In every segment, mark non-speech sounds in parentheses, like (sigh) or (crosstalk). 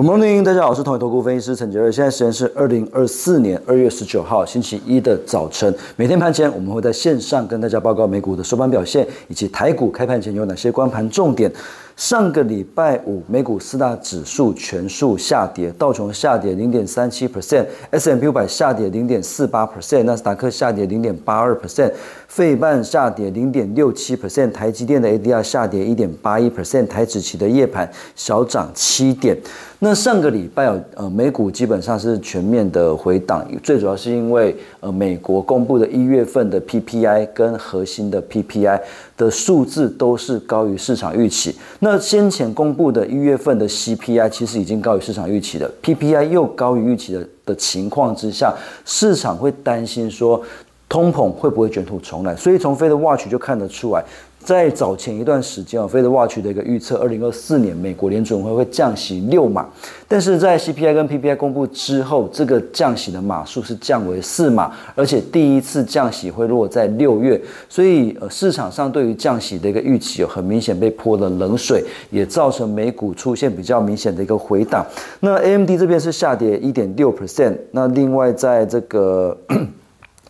Good morning，大家好，我是统一投顾分析师陈杰瑞。现在时间是二零二四年二月十九号星期一的早晨。每天盘前，我们会在线上跟大家报告美股的收盘表现，以及台股开盘前有哪些关盘重点。上个礼拜五，美股四大指数全数下跌，道琼下跌零点三七 percent，S M P 五百下跌零点四八 percent，纳斯达克下跌零点八二 percent，费半下跌零点六七 percent，台积电的 A D R 下跌一点八一 percent，台指期的夜盘小涨七点。那上个礼拜呃，美股基本上是全面的回档，最主要是因为呃，美国公布的一月份的 PPI 跟核心的 PPI 的数字都是高于市场预期。那先前公布的一月份的 CPI 其实已经高于市场预期的，PPI 又高于预期的的情况之下，市场会担心说通膨会不会卷土重来，所以从 Fed Watch 就看得出来。在早前一段时间啊，Fed Watch 的一个预测，二零二四年美国联准会会降息六码，但是在 CPI 跟 PPI 公布之后，这个降息的码数是降为四码，而且第一次降息会落在六月，所以市场上对于降息的一个预期有很明显被泼了冷水，也造成美股出现比较明显的一个回档。那 AMD 这边是下跌一点六 percent，那另外在这个。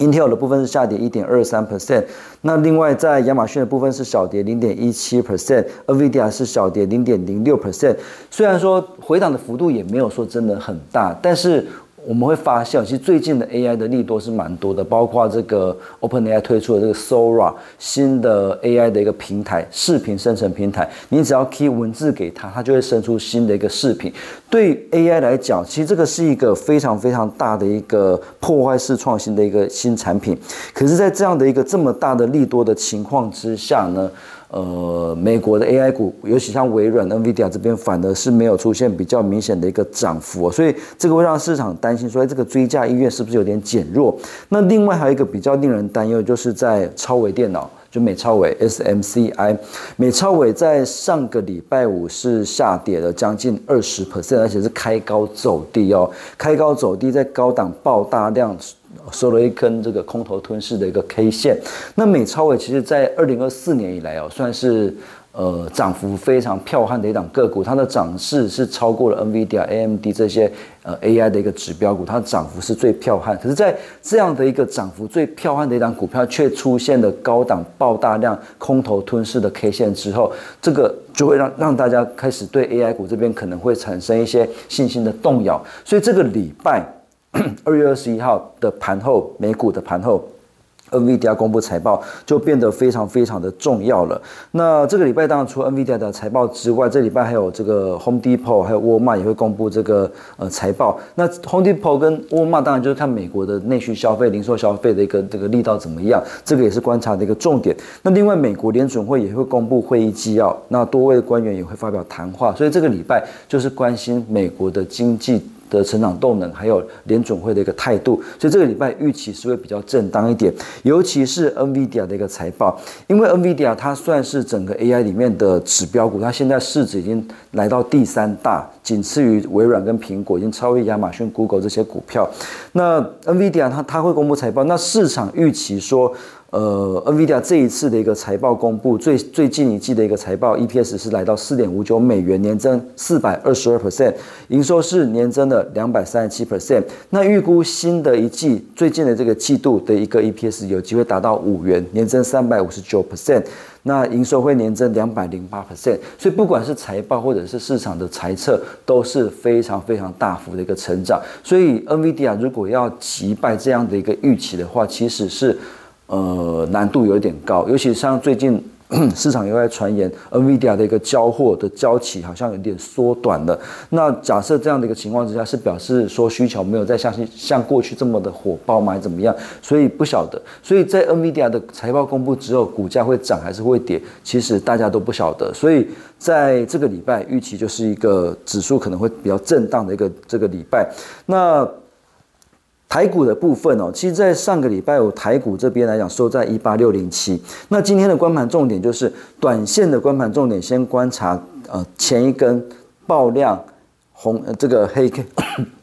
Intel 的部分是下跌一点二三 percent，那另外在亚马逊的部分是小跌零点一七 percent，Nvidia 是小跌零点零六 percent。虽然说回档的幅度也没有说真的很大，但是。我们会发现，其实最近的 AI 的利多是蛮多的，包括这个 OpenAI 推出的这个 Sora 新的 AI 的一个平台，视频生成平台，你只要 key 文字给它，它就会生出新的一个视频。对 AI 来讲，其实这个是一个非常非常大的一个破坏式创新的一个新产品。可是，在这样的一个这么大的利多的情况之下呢？呃，美国的 AI 股，尤其像微软、NVIDIA 这边，反而是没有出现比较明显的一个涨幅，所以这个会让市场担心，说这个追加意愿是不是有点减弱？那另外还有一个比较令人担忧，就是在超微电脑，就美超微 SMCI，美超微在上个礼拜五是下跌了将近二十 percent，而且是开高走低哦，开高走低，在高档爆大量。收了一根这个空头吞噬的一个 K 线，那美超伟其实在二零二四年以来哦，算是呃涨幅非常彪悍的一档个股，它的涨势是超过了 NVIDIA、AMD 这些呃 AI 的一个指标股，它的涨幅是最彪悍。可是，在这样的一个涨幅最彪悍的一档股票，却出现了高档爆大量空头吞噬的 K 线之后，这个就会让让大家开始对 AI 股这边可能会产生一些信心的动摇。所以这个礼拜。二月二十一号的盘后，美股的盘后，NVIDIA 公布财报就变得非常非常的重要了。那这个礼拜当然除了 NVIDIA 的财报之外，这礼拜还有这个 Home Depot 还有沃尔玛也会公布这个呃财报。那 Home Depot 跟沃尔玛当然就是看美国的内需消费、零售消费的一个这个力道怎么样，这个也是观察的一个重点。那另外，美国联准会也会公布会议纪要，那多位官员也会发表谈话，所以这个礼拜就是关心美国的经济。的成长动能，还有联准会的一个态度，所以这个礼拜预期是会比较正当一点，尤其是 NVIDIA 的一个财报，因为 NVIDIA 它算是整个 AI 里面的指标股，它现在市值已经来到第三大，仅次于微软跟苹果，已经超越亚马逊、Google 这些股票。那 NVIDIA 它它会公布财报，那市场预期说。呃，NVIDIA 这一次的一个财报公布，最最近一季的一个财报 EPS 是来到四点五九美元，年增四百二十二 percent，营收是年增的两百三十七 percent。那预估新的一季最近的这个季度的一个 EPS 有机会达到五元，年增三百五十九 percent，那营收会年增两百零八 percent。所以不管是财报或者是市场的猜测，都是非常非常大幅的一个成长。所以 NVIDIA 如果要击败这样的一个预期的话，其实是。呃，难度有点高，尤其像最近 (clears throat) 市场又在传言，NVIDIA 的一个交货的交期好像有点缩短了。那假设这样的一个情况之下，是表示说需求没有再像像过去这么的火爆吗？还怎么样？所以不晓得。所以在 NVIDIA 的财报公布之后，股价会涨还是会跌？其实大家都不晓得。所以在这个礼拜，预期就是一个指数可能会比较震荡的一个这个礼拜。那。台股的部分哦，其实，在上个礼拜五台股这边来讲，收在一八六零七。那今天的关盘重点就是短线的关盘重点，先观察呃前一根爆量红呃这个黑 K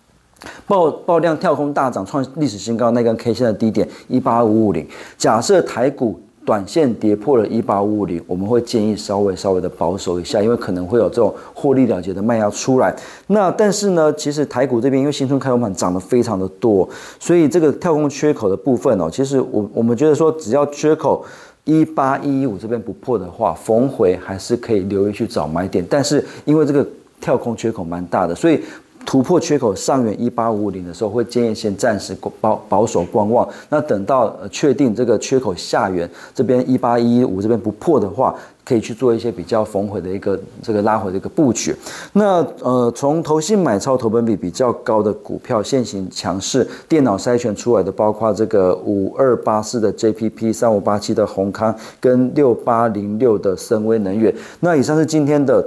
(coughs) 爆爆量跳空大涨创历史新高那根 K 线的低点一八五五零。假设台股。短线跌破了一八五五零，我们会建议稍微稍微的保守一下，因为可能会有这种获利了结的卖压出来。那但是呢，其实台股这边因为新春开盘涨得非常的多，所以这个跳空缺口的部分哦，其实我我们觉得说，只要缺口一八一一五这边不破的话，逢回还是可以留意去找买点。但是因为这个跳空缺口蛮大的，所以。突破缺口上缘一八五五零的时候，会建议先暂时保保守观望。那等到确定这个缺口下缘这边一八一五这边不破的话，可以去做一些比较逢回的一个这个拉回的一个布局。那呃，从投信买超投本比比较高的股票，现行强势，电脑筛选出来的，包括这个五二八四的 JPP、三五八七的宏康跟六八零六的深威能源。那以上是今天的。